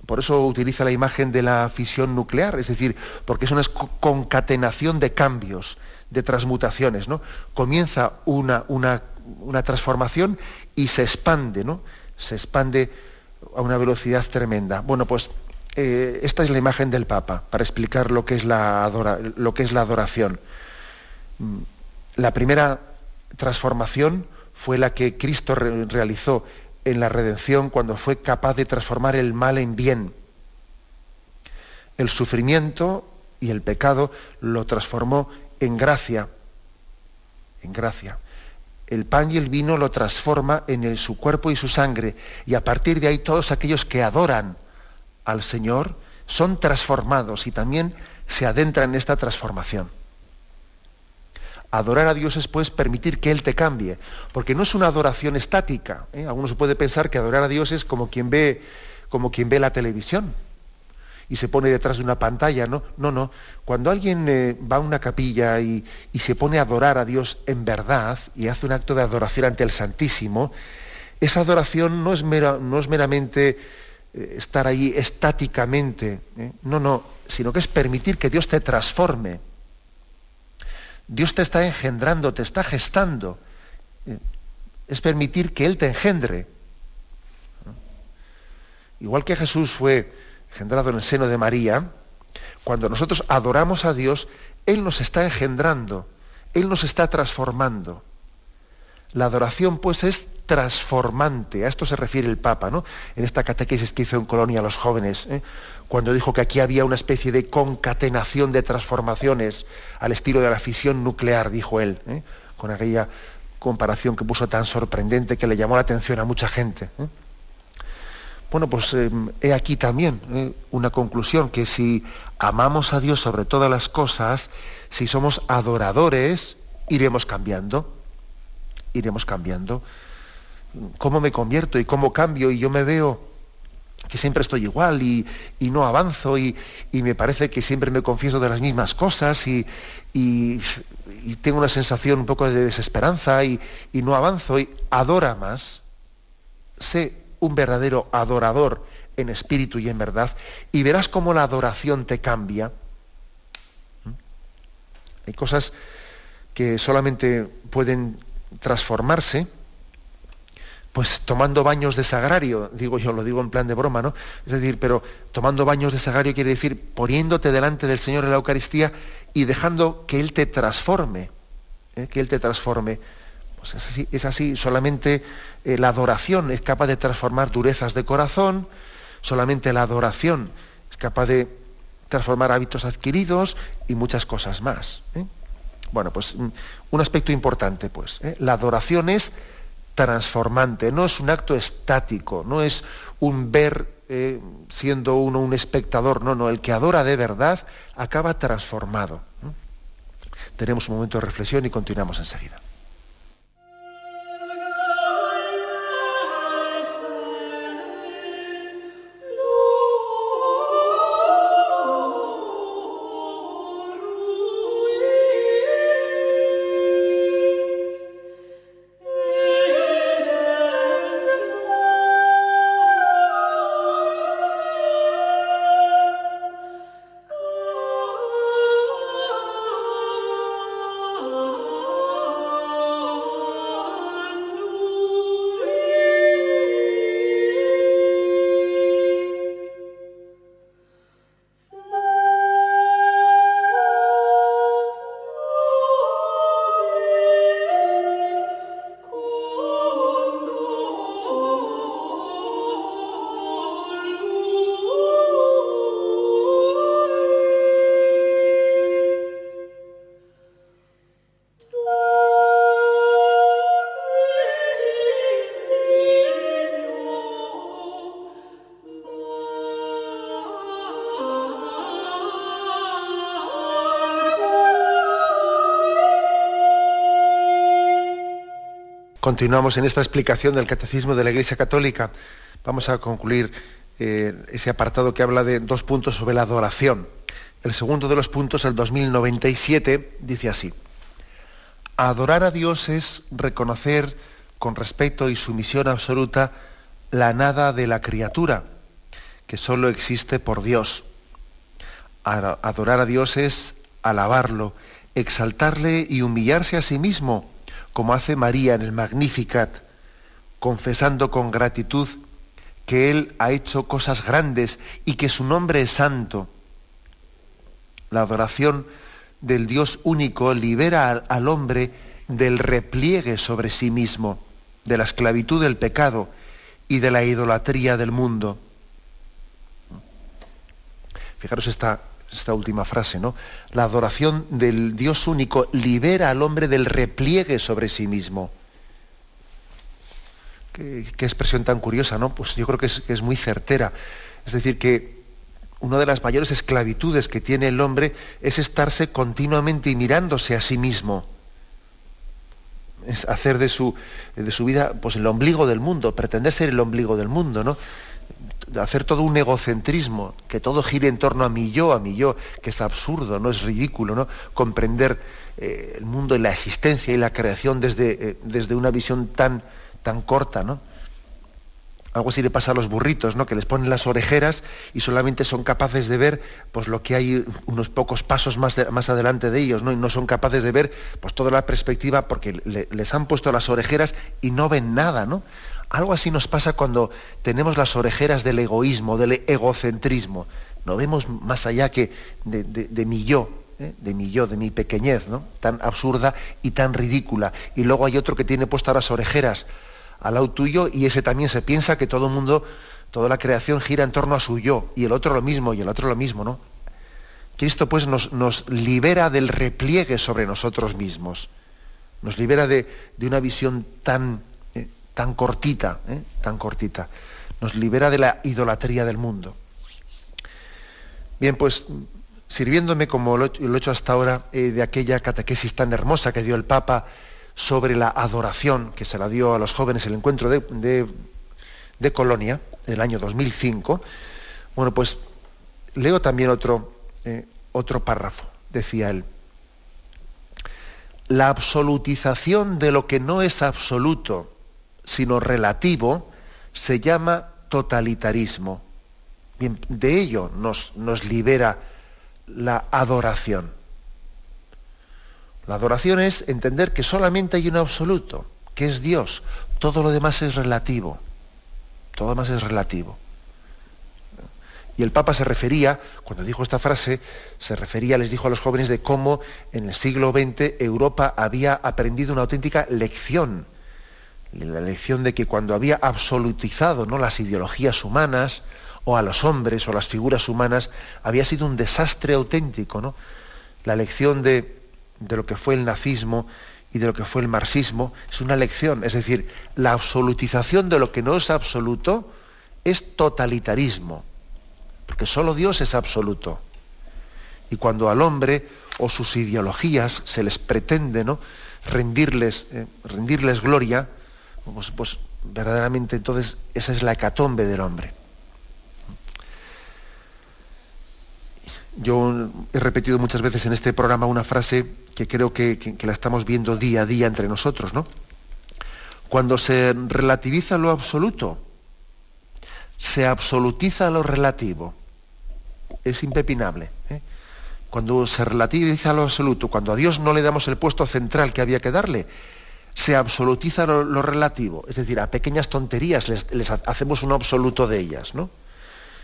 Por eso utiliza la imagen de la fisión nuclear, es decir, porque es una concatenación de cambios, de transmutaciones. ¿no? Comienza una, una, transformación y se expande, ¿no? Se expande a una velocidad tremenda. Bueno, pues eh, esta es la imagen del Papa, para explicar lo que es la, lo que es la adoración. Mm, la primera transformación fue la que Cristo realizó en la redención cuando fue capaz de transformar el mal en bien. El sufrimiento y el pecado lo transformó en gracia, en gracia. El pan y el vino lo transforma en su cuerpo y su sangre. Y a partir de ahí todos aquellos que adoran al Señor son transformados y también se adentran en esta transformación. Adorar a Dios es pues permitir que Él te cambie, porque no es una adoración estática. ¿eh? Algunos puede pensar que adorar a Dios es como quien ve, como quien ve la televisión y se pone detrás de una pantalla, ¿no? No, no. Cuando alguien eh, va a una capilla y, se pone a adorar a Dios en verdad y hace un acto de adoración ante el Santísimo, esa adoración no es, no es meramente eh, estar ahí estáticamente, no, no, sino que es permitir que Dios te transforme Dios te está engendrando, te está gestando. Eh, es permitir que Él te engendre. Igual que Jesús fue engendrado en el seno de María, cuando nosotros adoramos a Dios, Él nos está engendrando, Él nos está transformando. La adoración, pues, es transformante. A esto se refiere el Papa, ¿no? En esta catequesis que hizo en Colonia a los jóvenes, ¿eh? Cuando dijo que aquí había una especie de concatenación de transformaciones al estilo de la fisión nuclear, dijo él, ¿eh? con aquella comparación que puso tan sorprendente que le llamó la atención a mucha gente. ¿eh? Bueno, pues he aquí también una conclusión, que si amamos a Dios sobre todas las cosas, si somos adoradores, iremos cambiando, iremos cambiando cómo me convierto y cómo cambio y yo me veo que siempre estoy igual y, no avanzo y, me parece que siempre me confieso de las mismas cosas y, tengo una sensación un poco de desesperanza y, no avanzo y adora más, sé un verdadero adorador en espíritu y en verdad y verás cómo la adoración te cambia. ¿Mm? Hay cosas que solamente pueden transformarse pues tomando baños de sagrario, digo yo, lo digo en plan de broma, ¿no? Es decir, pero tomando baños de sagrario quiere decir poniéndote delante del Señor en la Eucaristía y dejando que Él te transforme, ¿eh? que Él te transforme. Pues es así, es solamente eh, la adoración es capaz de transformar durezas de corazón, solamente la adoración es capaz de transformar hábitos adquiridos y muchas cosas más. ¿eh? Bueno, pues mm, un aspecto importante, pues, la adoración es transformante, no es un acto estático, no es un ver eh, siendo uno un espectador, no, no, el que adora de verdad acaba transformado. Tenemos un momento de reflexión y continuamos enseguida. Continuamos en esta explicación del Catecismo de la Iglesia Católica. Vamos a concluir eh, ese apartado que habla de dos puntos sobre la adoración. El segundo de los puntos, el 2097, dice así. Adorar a Dios es reconocer con respeto y sumisión absoluta la nada de la criatura, que solo existe por Dios. Adorar a Dios es alabarlo, exaltarle y humillarse a sí mismo como hace María en el Magnificat, confesando con gratitud que Él ha hecho cosas grandes y que su nombre es santo. La adoración del Dios único libera al, hombre del repliegue sobre sí mismo, de la esclavitud del pecado y de la idolatría del mundo. Fijaros esta, esta última frase, ¿no? La adoración del Dios único libera al hombre del repliegue sobre sí mismo. Qué, expresión tan curiosa, ¿no? Pues yo creo que es, muy certera. Es decir, que una de las mayores esclavitudes que tiene el hombre es estarse continuamente y mirándose a sí mismo. Es hacer de su, de su vida pues, el ombligo del mundo, pretender ser el ombligo del mundo, ¿no? Hacer todo un egocentrismo, que todo gire en torno a mi yo, a mi yo, que es absurdo, no es ridículo, ¿no? Comprender eh, el mundo y la existencia y la creación desde, eh, desde una visión tan, tan corta, ¿no? Algo así le pasa a los burritos, ¿no? Que les ponen las orejeras y solamente son capaces de ver pues, lo que hay unos pocos pasos más, más adelante de ellos, ¿no? Y no son capaces de ver pues, toda la perspectiva porque les han puesto las orejeras y no ven nada, ¿no? Algo así nos pasa cuando tenemos las orejeras del egoísmo, del egocentrismo. No vemos más allá que de, mi yo, ¿eh? de mi yo, de mi pequeñez, ¿no? tan absurda y tan ridícula. Y luego hay otro que tiene puestas las orejeras al lado tuyo y ese también se piensa que todo el mundo, toda la creación gira en torno a su yo y el otro lo mismo y el otro lo mismo, ¿no? Cristo pues nos, libera del repliegue sobre nosotros mismos, nos libera de, una visión tan, tan cortita, eh, tan cortita, nos libera de la idolatría del mundo. Bien, pues sirviéndome como lo, he hecho hasta ahora eh, de aquella catequesis tan hermosa que dio el Papa sobre la adoración que se la dio a los jóvenes en el encuentro de, de, Colonia, del año 2005, bueno, pues leo también otro, eh, otro párrafo, decía él. La absolutización de lo que no es absoluto, sino relativo, se llama totalitarismo. De ello nos, nos libera la adoración. La adoración es entender que solamente hay un absoluto, que es Dios. Todo lo demás es relativo. Todo lo demás es relativo. Y el Papa se refería, cuando dijo esta frase, se refería, les dijo a los jóvenes de cómo en el siglo XX Europa había aprendido una auténtica lección. La lección de que cuando había absolutizado ¿no? las ideologías humanas, o a los hombres o las figuras humanas, había sido un desastre auténtico. ¿no? La lección de, de lo que fue el nazismo y de lo que fue el marxismo es una lección, es decir, la absolutización de lo que no es absoluto es totalitarismo, porque solo Dios es absoluto. Y cuando al hombre o sus ideologías se les pretende ¿no? rendirles, eh, rendirles gloria, pues, pues verdaderamente entonces esa es la hecatombe del hombre. Yo he repetido muchas veces en este programa una frase que creo que, la estamos viendo día a día entre nosotros, ¿no? Cuando se relativiza lo absoluto, se absolutiza lo relativo. Es impepinable. ¿eh? Cuando se relativiza lo absoluto, cuando a Dios no le damos el puesto central que había que darle, se absolutiza lo, relativo. Es decir, a pequeñas tonterías les, hacemos un absoluto de ellas, ¿no?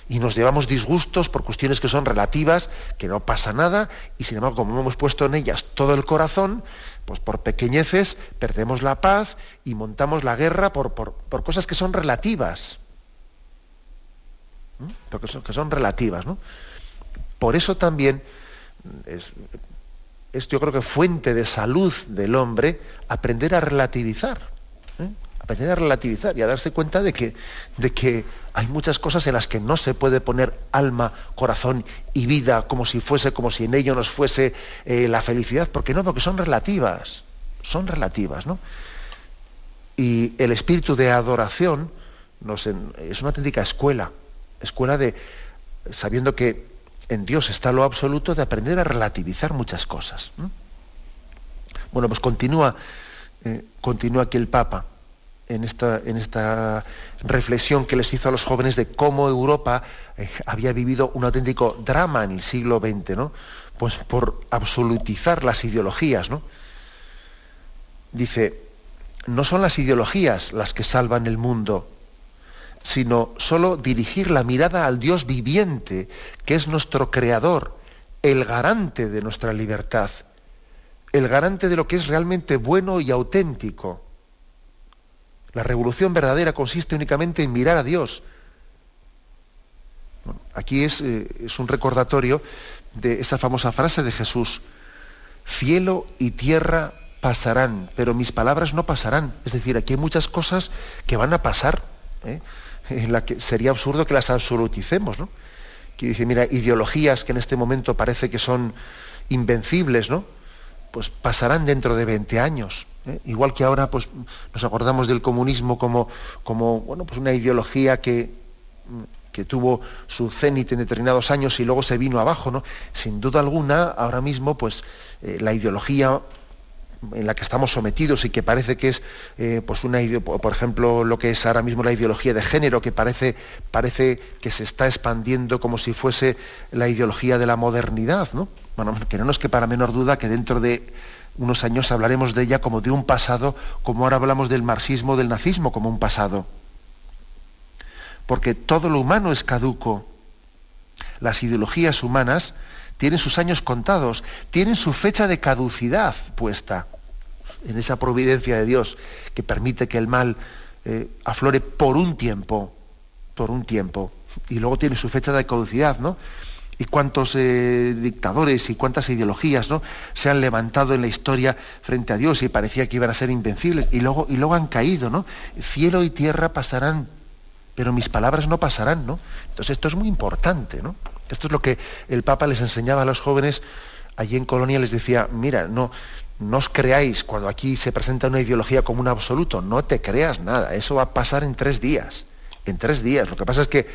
y nos llevamos disgustos por cuestiones que son relativas, que no pasa nada, y sin embargo, como hemos puesto en ellas todo el corazón, pues por pequeñeces perdemos la paz y montamos la guerra por, cosas que son relativas. Porque son, que son relativas. ¿no? Por eso también es, es, yo creo que fuente de salud del hombre aprender a relativizar. ¿eh? aprender a relativizar y a darse cuenta de que, de que hay muchas cosas en las que no se puede poner alma, corazón y vida como si fuese, como si en ello nos fuese eh, la felicidad, porque no, porque son relativas, son relativas, ¿no? Y el espíritu de adoración es una auténtica escuela, escuela de, sabiendo que en Dios está lo absoluto, de aprender a relativizar muchas cosas. Bueno, pues continúa, eh, continúa aquí el Papa en esta, en esta, reflexión que les hizo a los jóvenes de cómo Europa eh, había vivido un auténtico drama en el siglo XX, ¿no? Pues por absolutizar las ideologías, ¿no? Dice, no son las ideologías las que salvan el mundo, sino solo dirigir la mirada al Dios viviente, que es nuestro creador, el garante de nuestra libertad, el garante de lo que es realmente bueno y auténtico la revolución verdadera consiste únicamente en mirar a Dios. aquí es, eh, es, un recordatorio de esa famosa frase de Jesús, cielo y tierra pasarán, pero mis palabras no pasarán. Es decir, aquí hay muchas cosas que van a pasar, ¿eh? En la que sería absurdo que las absoluticemos. ¿no? Que dice, mira, ideologías que en este momento parece que son invencibles, ¿no? pues pasarán dentro de 20 años. ¿eh? Igual que ahora pues, nos acordamos del comunismo como, como bueno, pues una ideología que, que tuvo su cenit en determinados años y luego se vino abajo. ¿no? Sin duda alguna, ahora mismo, pues, eh, la ideología en la que estamos sometidos y que parece que es, eh, pues una, por ejemplo, lo que es ahora mismo la ideología de género, que parece, parece que se está expandiendo como si fuese la ideología de la modernidad, ¿no? Bueno, que no nos quepa menor duda que dentro de unos años hablaremos de ella como de un pasado, como ahora hablamos del marxismo, del nazismo como un pasado. Porque todo lo humano es caduco. Las ideologías humanas tienen sus años contados, tienen su fecha de caducidad puesta en esa providencia de Dios que permite que el mal eh, aflore por un tiempo, por un tiempo, y luego tiene su fecha de caducidad, ¿no? y cuántos eh, dictadores y cuántas ideologías ¿no? se han levantado en la historia frente a Dios y parecía que iban a ser invencibles y luego, y luego han caído, ¿no? Cielo y tierra pasarán, pero mis palabras no pasarán, ¿no? Entonces esto es muy importante, ¿no? Esto es lo que el Papa les enseñaba a los jóvenes allí en Colonia, les decía, mira, no, no os creáis cuando aquí se presenta una ideología como un absoluto, no te creas nada, eso va a pasar en tres días, en tres días. Lo que pasa es que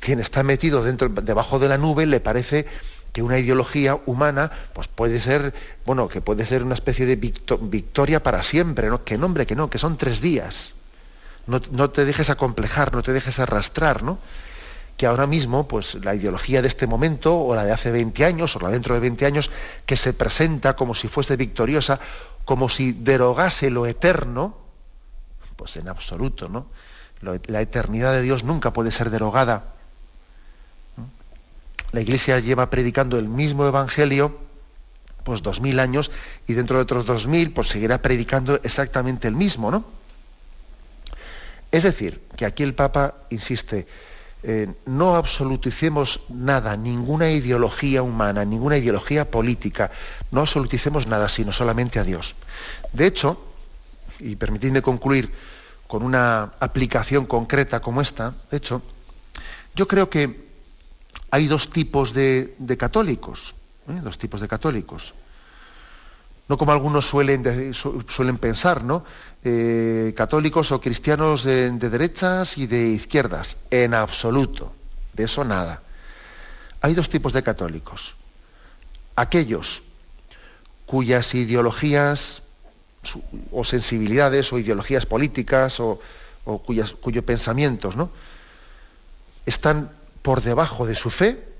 quien está metido dentro, debajo de la nube le parece que una ideología humana pues puede ser, bueno, que puede ser una especie de victoria para siempre, ¿no? Que nombre, que no, que son tres días. No, te dejes acomplejar, no te dejes arrastrar, ¿no? Que ahora mismo, pues la ideología de este momento, o la de hace 20 años, o la dentro de 20 años, que se presenta como si fuese victoriosa, como si derogase lo eterno, pues en absoluto, ¿no? La eternidad de Dios nunca puede ser derogada la Iglesia lleva predicando el mismo Evangelio pues dos mil años y dentro de otros dos mil pues seguirá predicando exactamente el mismo, ¿no? Es decir, que aquí el Papa insiste, eh, no absoluticemos nada, ninguna ideología humana, ninguna ideología política, no absoluticemos nada, sino solamente a Dios. De hecho, y permitidme concluir con una aplicación concreta como esta, de hecho, yo creo que hay dos tipos de, católicos, ¿eh? dos tipos de católicos. No como algunos suelen, suelen pensar, ¿no? Eh, católicos o cristianos de, derechas y de izquierdas. En absoluto. De eso nada. Hay dos tipos de católicos. Aquellos cuyas ideologías o sensibilidades o ideologías políticas o, cuyos pensamientos ¿no? están por debajo de su fe,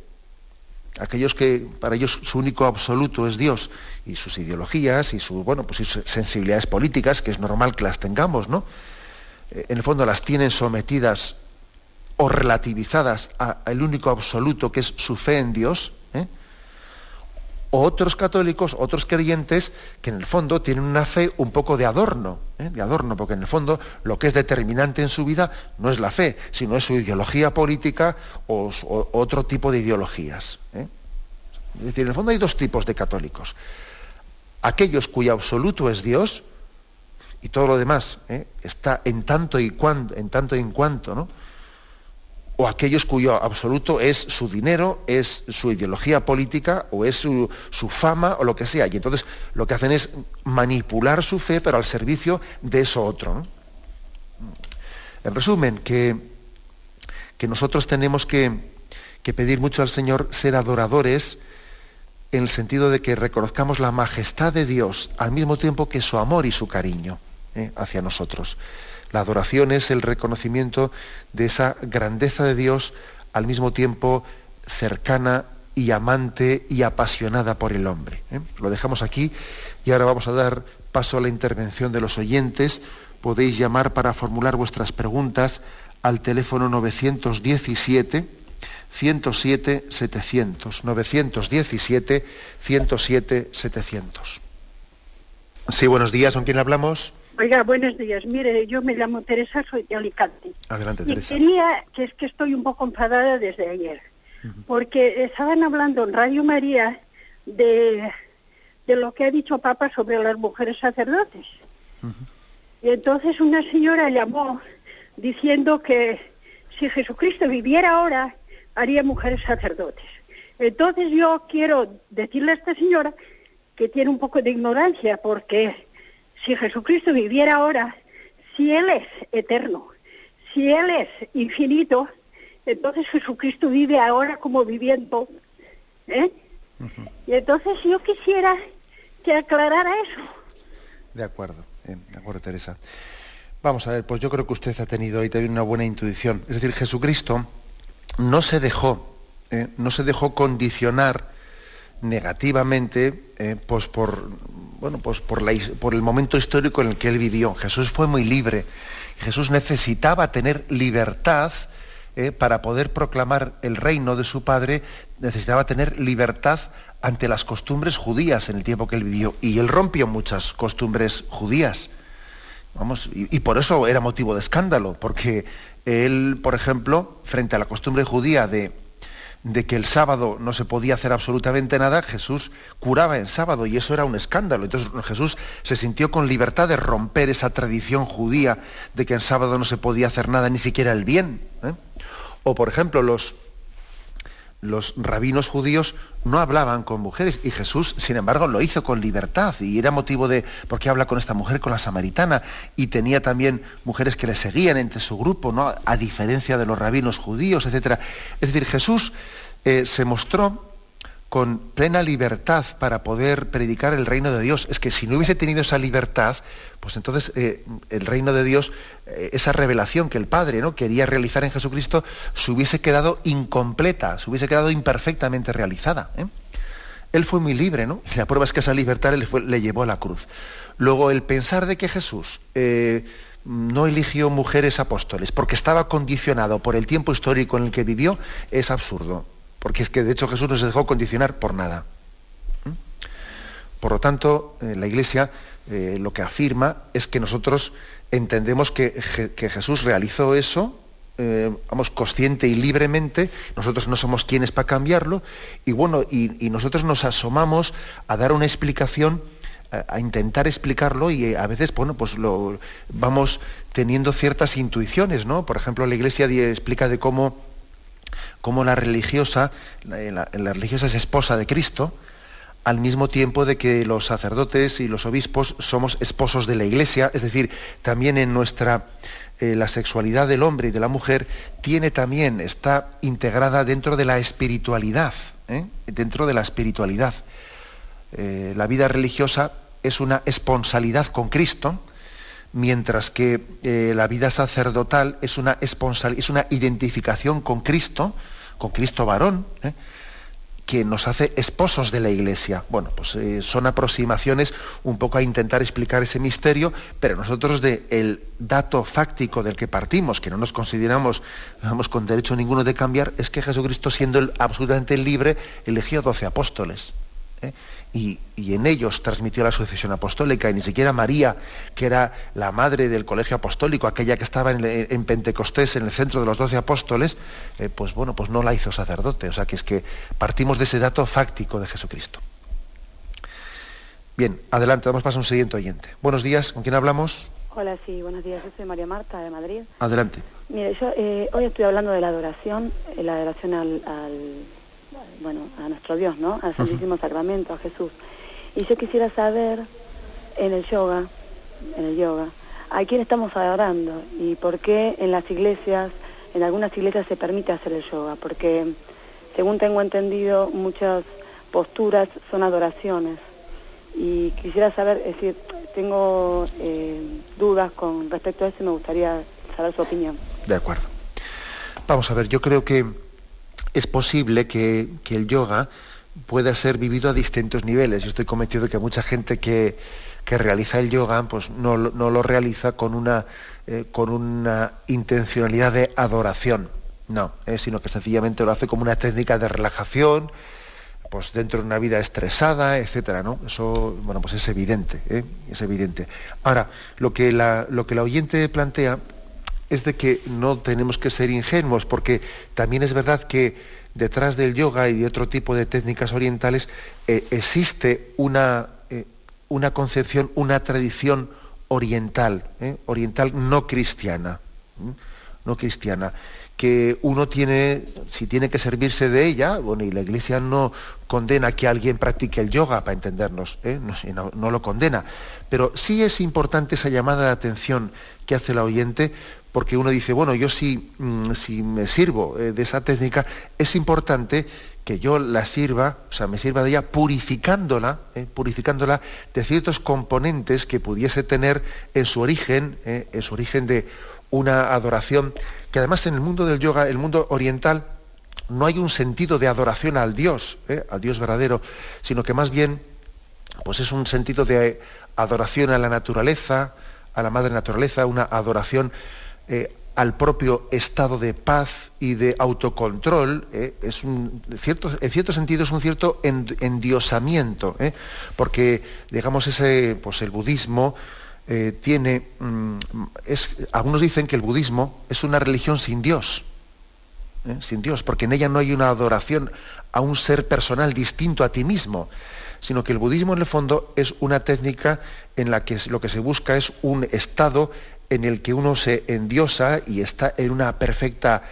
aquellos que para ellos su único absoluto es Dios y sus ideologías y sus, bueno, pues sus sensibilidades políticas, que es normal que las tengamos, ¿no? Eh, en el fondo las tienen sometidas o relativizadas al único absoluto que es su fe en Dios. Otros católicos, otros creyentes, que en el fondo tienen una fe un poco de adorno, ¿eh? de adorno, porque en el fondo lo que es determinante en su vida no es la fe, sino es su ideología política o, otro tipo de ideologías. ¿eh? Es decir, en el fondo hay dos tipos de católicos. Aquellos cuyo absoluto es Dios, y todo lo demás ¿eh? está en tanto y en tanto y en cuanto, ¿no? O aquellos cuyo absoluto es su dinero, es su ideología política o es su, fama o lo que sea. Y entonces lo que hacen es manipular su fe, pero al servicio de eso otro. En resumen, que, que nosotros tenemos que, pedir mucho al Señor ser adoradores en el sentido de que reconozcamos la majestad de Dios al mismo tiempo que su amor y su cariño ¿eh? hacia nosotros. La adoración es el reconocimiento de esa grandeza de Dios al mismo tiempo cercana y amante y apasionada por el hombre. ¿eh? Lo dejamos aquí y ahora vamos a dar paso a la intervención de los oyentes. Podéis llamar para formular vuestras preguntas al teléfono 917 107 700 917 107 700. Sí, buenos días, ¿con quién hablamos? Oiga, buenos días. Mire, yo me llamo Teresa, soy de Alicante. Adelante, Teresa. Y quería, que es que estoy un poco enfadada desde ayer, porque estaban hablando en Radio María de, de, lo que ha dicho Papa sobre las mujeres sacerdotes. Y entonces una señora llamó diciendo que si Jesucristo viviera ahora, haría mujeres sacerdotes. Entonces yo quiero decirle a esta señora que tiene un poco de ignorancia, porque si Jesucristo viviera ahora, si Él es eterno, si Él es infinito, entonces Jesucristo vive ahora como viviendo. ¿eh? Y entonces yo quisiera que aclarara eso. De acuerdo, de acuerdo, Teresa. Vamos a ver, pues yo creo que usted ha tenido ahí también una buena intuición. Es decir, Jesucristo no se dejó, ¿eh? no se dejó condicionar negativamente eh, pues por, bueno, pues por, el momento histórico en el que él vivió. Jesús fue muy libre. Jesús necesitaba tener libertad eh, para poder proclamar el reino de su Padre, necesitaba tener libertad ante las costumbres judías en el tiempo que él vivió. Y él rompió muchas costumbres judías. Vamos, y, por eso era motivo de escándalo, porque él, por ejemplo, frente a la costumbre judía de, de que el sábado no se podía hacer absolutamente nada, Jesús curaba en sábado y eso era un escándalo. Entonces Jesús se sintió con libertad de romper esa tradición judía de que en sábado no se podía hacer nada, ni siquiera el bien. ¿eh? O por ejemplo, los, los rabinos judíos no hablaban con mujeres y Jesús, sin embargo, lo hizo con libertad y era motivo de, ¿por qué habla con esta mujer, con la samaritana? Y tenía también mujeres que le seguían entre su grupo, ¿no? a diferencia de los rabinos judíos, etc. Es decir, Jesús eh, se mostró con plena libertad para poder predicar el reino de Dios. Es que si no hubiese tenido esa libertad, pues entonces eh, el reino de Dios, eh, esa revelación que el Padre ¿no? quería realizar en Jesucristo, se hubiese quedado incompleta, se hubiese quedado imperfectamente realizada. ¿eh? Él fue muy libre, ¿no? Y la prueba es que esa libertad le, le llevó a la cruz. Luego, el pensar de que Jesús no eligió mujeres apóstoles porque estaba condicionado por el tiempo histórico en el que vivió es absurdo porque es que de hecho Jesús no se dejó condicionar por nada. ¿Mm? Por lo tanto, eh, la Iglesia eh, lo que afirma es que nosotros entendemos que, Jesús realizó eso, eh, vamos, consciente y libremente, nosotros no somos quienes para cambiarlo, y bueno, y, nosotros nos asomamos a dar una explicación a intentar explicarlo y a veces bueno pues lo vamos teniendo ciertas intuiciones no por ejemplo la iglesia explica de cómo como la religiosa, la, religiosa es esposa de Cristo, al mismo tiempo de que los sacerdotes y los obispos somos esposos de la Iglesia, es decir, también en nuestra eh, la sexualidad del hombre y de la mujer tiene también está integrada dentro de la espiritualidad, ¿eh? dentro de la espiritualidad. Eh, la vida religiosa es una esponsalidad con Cristo, mientras que eh, la vida sacerdotal es una, es una identificación con Cristo, con Cristo varón, ¿eh? que nos hace esposos de la Iglesia. Bueno, pues eh, son aproximaciones un poco a intentar explicar ese misterio, pero nosotros del el dato fáctico del que partimos, que no nos consideramos vamos, con derecho ninguno de cambiar, es que Jesucristo, siendo absolutamente libre, eligió doce apóstoles y, en ellos transmitió la sucesión apostólica, y ni siquiera María, que era la madre del colegio apostólico, aquella que estaba en, Pentecostés, en el centro de los doce apóstoles, eh, pues bueno, pues no la hizo sacerdote. O sea que es que partimos de ese dato fáctico de Jesucristo. Bien, adelante, damos paso a un siguiente oyente. Buenos días, ¿con quién hablamos? Hola, sí, buenos días. Yo soy María Marta de Madrid. Adelante. Mire, yo eh, hoy estoy hablando de la adoración, eh, la adoración al bueno, a nuestro Dios, ¿no? Al Santísimo Sacramento, a Jesús. Y yo quisiera saber en el yoga, en el yoga, a quién estamos adorando y por qué en las iglesias, en algunas iglesias se permite hacer el yoga, porque según tengo entendido, muchas posturas son adoraciones. Y quisiera saber, es decir, tengo eh, dudas con respecto a eso y me gustaría saber su opinión. De acuerdo. Vamos a ver, yo creo que es posible que, el yoga pueda ser vivido a distintos niveles. Yo estoy convencido que mucha gente que, realiza el yoga pues no, lo realiza con una, eh, con una intencionalidad de adoración, no, eh, sino que sencillamente lo hace como una técnica de relajación, pues dentro de una vida estresada, etcétera, ¿no? Eso, bueno, pues es evidente, ¿eh? es evidente. Ahora, lo que la, lo que la oyente plantea es de que no tenemos que ser ingenuos, porque también es verdad que detrás del yoga y de otro tipo de técnicas orientales eh, existe una, eh, una, concepción, una tradición oriental, ¿eh? oriental no cristiana, no cristiana, que uno tiene, si tiene que servirse de ella, bueno, y la Iglesia no condena que alguien practique el yoga, para entendernos, no, no lo condena, pero sí es importante esa llamada de atención que hace la oyente, porque uno dice, bueno, yo si, mm, si me sirvo eh, de esa técnica, es importante que yo la sirva, o sea, me sirva de ella purificándola, eh, purificándola de ciertos componentes que pudiese tener en su origen, eh, en su origen de una adoración, que además en el mundo del yoga, el mundo oriental, no hay un sentido de adoración al Dios, al Dios verdadero, sino que más bien, pues es un sentido de adoración a la naturaleza, a la madre naturaleza, una adoración eh, al propio estado de paz y de autocontrol, eh, es un, cierto, en cierto sentido es un cierto endiosamiento, eh, porque digamos ese, pues el budismo tiene mm, algunos dicen que el budismo es una religión sin Dios, sin Dios, porque en ella no hay una adoración a un ser personal distinto a ti mismo, sino que el budismo en el fondo es una técnica en la que lo que se busca es un estado en el que uno se endiosa y está en una perfecta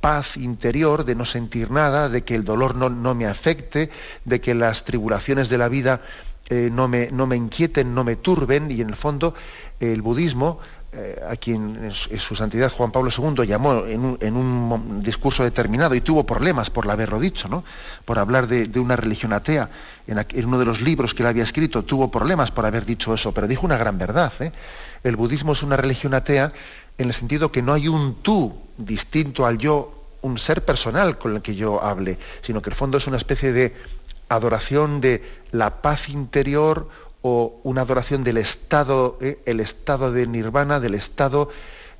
paz interior de no sentir nada, de que el dolor no, no me afecte, de que las tribulaciones de la vida eh, no, me, no, me, inquieten, no me turben, y en el fondo el budismo eh, a quien su santidad Juan Pablo II llamó en un, discurso determinado y tuvo problemas por haberlo dicho, ¿no? por hablar de, una religión atea. En, uno de los libros que él había escrito tuvo problemas por haber dicho eso, pero dijo una gran verdad. ¿eh? El budismo es una religión atea en el sentido que no hay un tú distinto al yo, un ser personal con el que yo hable, sino que el fondo es una especie de adoración de la paz interior, o una adoración del estado, ¿eh? el estado de nirvana, del estado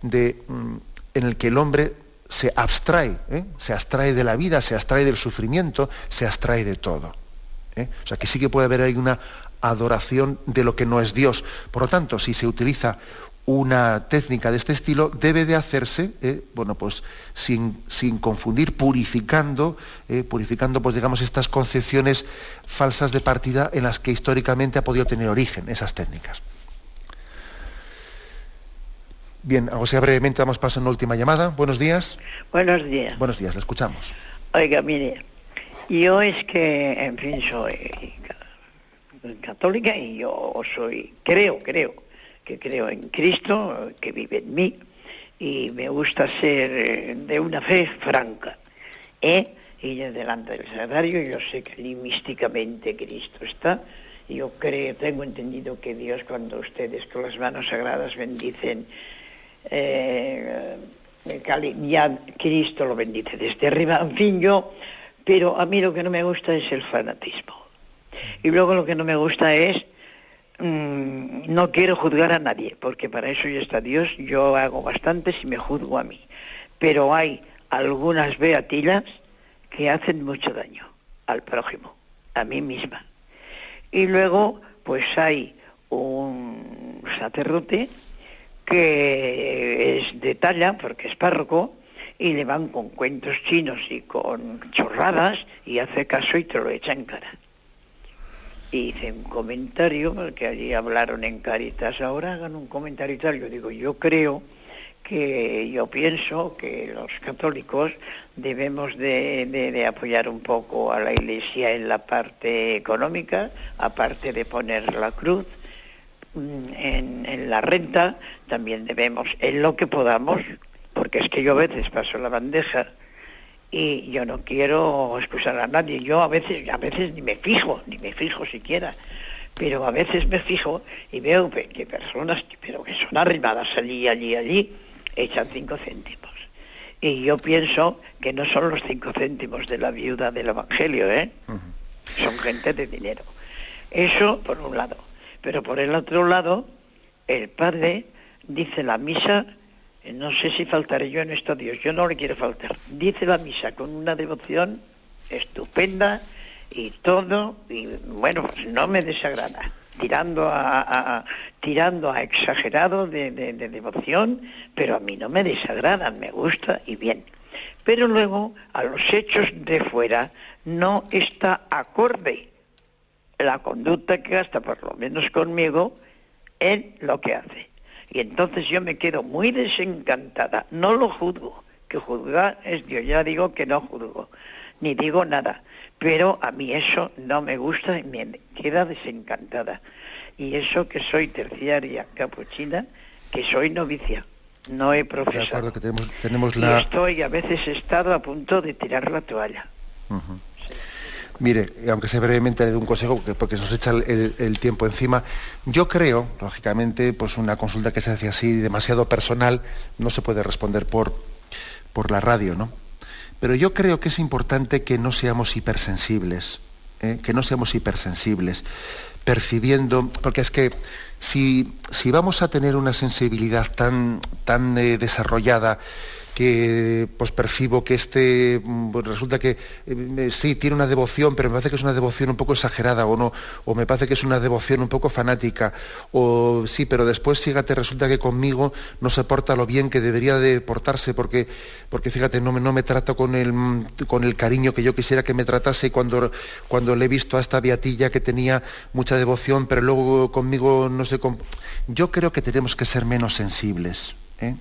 de, mm, en el que el hombre se abstrae, ¿eh? se abstrae de la vida, se abstrae del sufrimiento, se abstrae de todo. ¿eh? O sea que sí que puede haber ahí una adoración de lo que no es Dios. Por lo tanto, si se utiliza una técnica de este estilo debe de hacerse, eh, bueno, pues sin, sin confundir, purificando, eh, purificando, pues digamos, estas concepciones falsas de partida en las que históricamente ha podido tener origen esas técnicas. Bien, o sea, brevemente damos paso a una última llamada. Buenos días. Buenos días. Buenos días, le escuchamos. Oiga, mire, yo es que, en fin, soy católica y yo soy, creo, creo, que creo en Cristo, que vive en mí, y me gusta ser eh, de una fe franca. ¿eh? Y delante del sagrario yo sé que místicamente Cristo está. Yo creo, tengo entendido que Dios cuando ustedes con las manos sagradas bendicen, eh, ya Cristo lo bendice desde arriba. En fin, yo, pero a mí lo que no me gusta es el fanatismo. Y luego lo que no me gusta es Mm, no quiero juzgar a nadie, porque para eso ya está Dios, yo hago bastante si me juzgo a mí. Pero hay algunas beatillas que hacen mucho daño al prójimo, a mí misma. Y luego, pues hay un sacerdote que es de talla, porque es párroco, y le van con cuentos chinos y con chorradas y hace caso y te lo echa en cara hice un comentario, porque allí hablaron en Caritas, ahora hagan un comentario y tal. Yo digo, yo creo que yo pienso que los católicos debemos de, apoyar un poco a la Iglesia en la parte económica, aparte de poner la cruz, mm, en, en la renta, también debemos, en lo que podamos, porque es que yo a veces paso la bandeja, y yo no quiero excusar a nadie. Yo a veces, a veces ni me fijo, ni me fijo siquiera, pero a veces me fijo y veo que personas pero que son arribadas allí, allí, allí, echan cinco céntimos. Y yo pienso que no son los cinco céntimos de la viuda del Evangelio, ¿eh? Son gente de dinero. Eso por un lado. Pero por el otro lado, el padre dice la misa no sé si faltaré yo en esto a Dios, yo no le quiero faltar. Dice la misa con una devoción estupenda y todo, y bueno, pues no me desagrada. Tirando a, tirando a exagerado de, devoción, pero a mí no me desagrada, me gusta y bien. Pero luego a los hechos de fuera no está acorde la conducta que gasta, por lo menos conmigo, en lo que hace. Y entonces yo me quedo muy desencantada. No lo juzgo, que juzgar es Dios. Ya digo que no juzgo, ni digo nada. Pero a mí eso no me gusta y me queda desencantada. Y eso que soy terciaria capuchina, que soy novicia. No he profesado. que tenemos, la... Y estoy, a veces he estado a punto de tirar la toalla. Mire, aunque sea brevemente le doy un consejo, porque, nos echa el, tiempo encima, yo creo, lógicamente, pues una consulta que se hace así demasiado personal no se puede responder por, por la radio, ¿no? Pero yo creo que es importante que no seamos hipersensibles, ¿eh? que no seamos hipersensibles, percibiendo, porque es que si, si vamos a tener una sensibilidad tan, tan eh, desarrollada que pues percibo que este mm, pues, resulta que eh, sí tiene una devoción, pero me parece que es una devoción un poco exagerada o no, o me parece que es una devoción un poco fanática, o sí, pero después fíjate, resulta que conmigo no se porta lo bien que debería de portarse, porque, porque fíjate, no me, no me trata con el, mm, con el cariño que yo quisiera que me tratase cuando, cuando le he visto a esta beatilla que tenía mucha devoción, pero luego conmigo no sé. Yo creo que tenemos que ser menos sensibles. ¿Eh?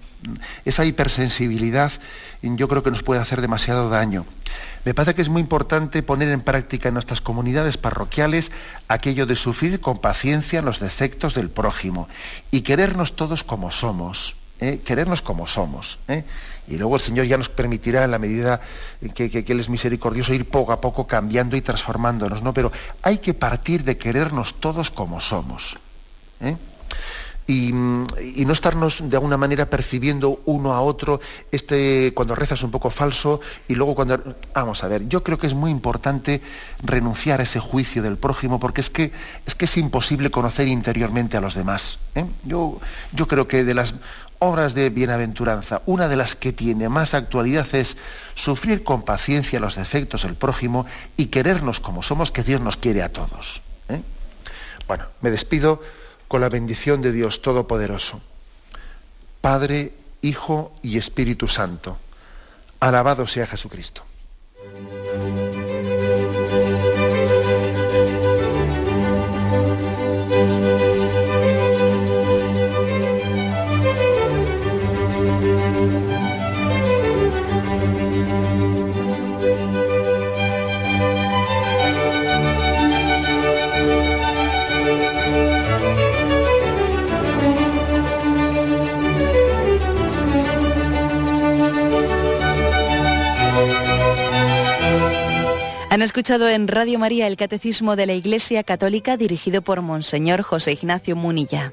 Esa hipersensibilidad yo creo que nos puede hacer demasiado daño. Me parece que es muy importante poner en práctica en nuestras comunidades parroquiales aquello de sufrir con paciencia los defectos del prójimo y querernos todos como somos. ¿eh? Querernos como somos. ¿eh? Y luego el Señor ya nos permitirá, en la medida que, que, Él es misericordioso, ir poco a poco cambiando y transformándonos. ¿no? Pero hay que partir de querernos todos como somos y, no estarnos de alguna manera percibiendo uno a otro este cuando rezas un poco falso y luego cuando vamos a ver yo creo que es muy importante renunciar a ese juicio del prójimo porque es que es que es imposible conocer interiormente a los demás ¿eh? yo, yo creo que de las obras de bienaventuranza una de las que tiene más actualidad es sufrir con paciencia los defectos del prójimo y querernos como somos que Dios nos quiere a todos ¿eh? bueno me despido con la bendición de Dios Todopoderoso, Padre, Hijo y Espíritu Santo. Alabado sea Jesucristo. Han escuchado en Radio María el Catecismo de la Iglesia Católica dirigido por Monseñor José Ignacio Munilla.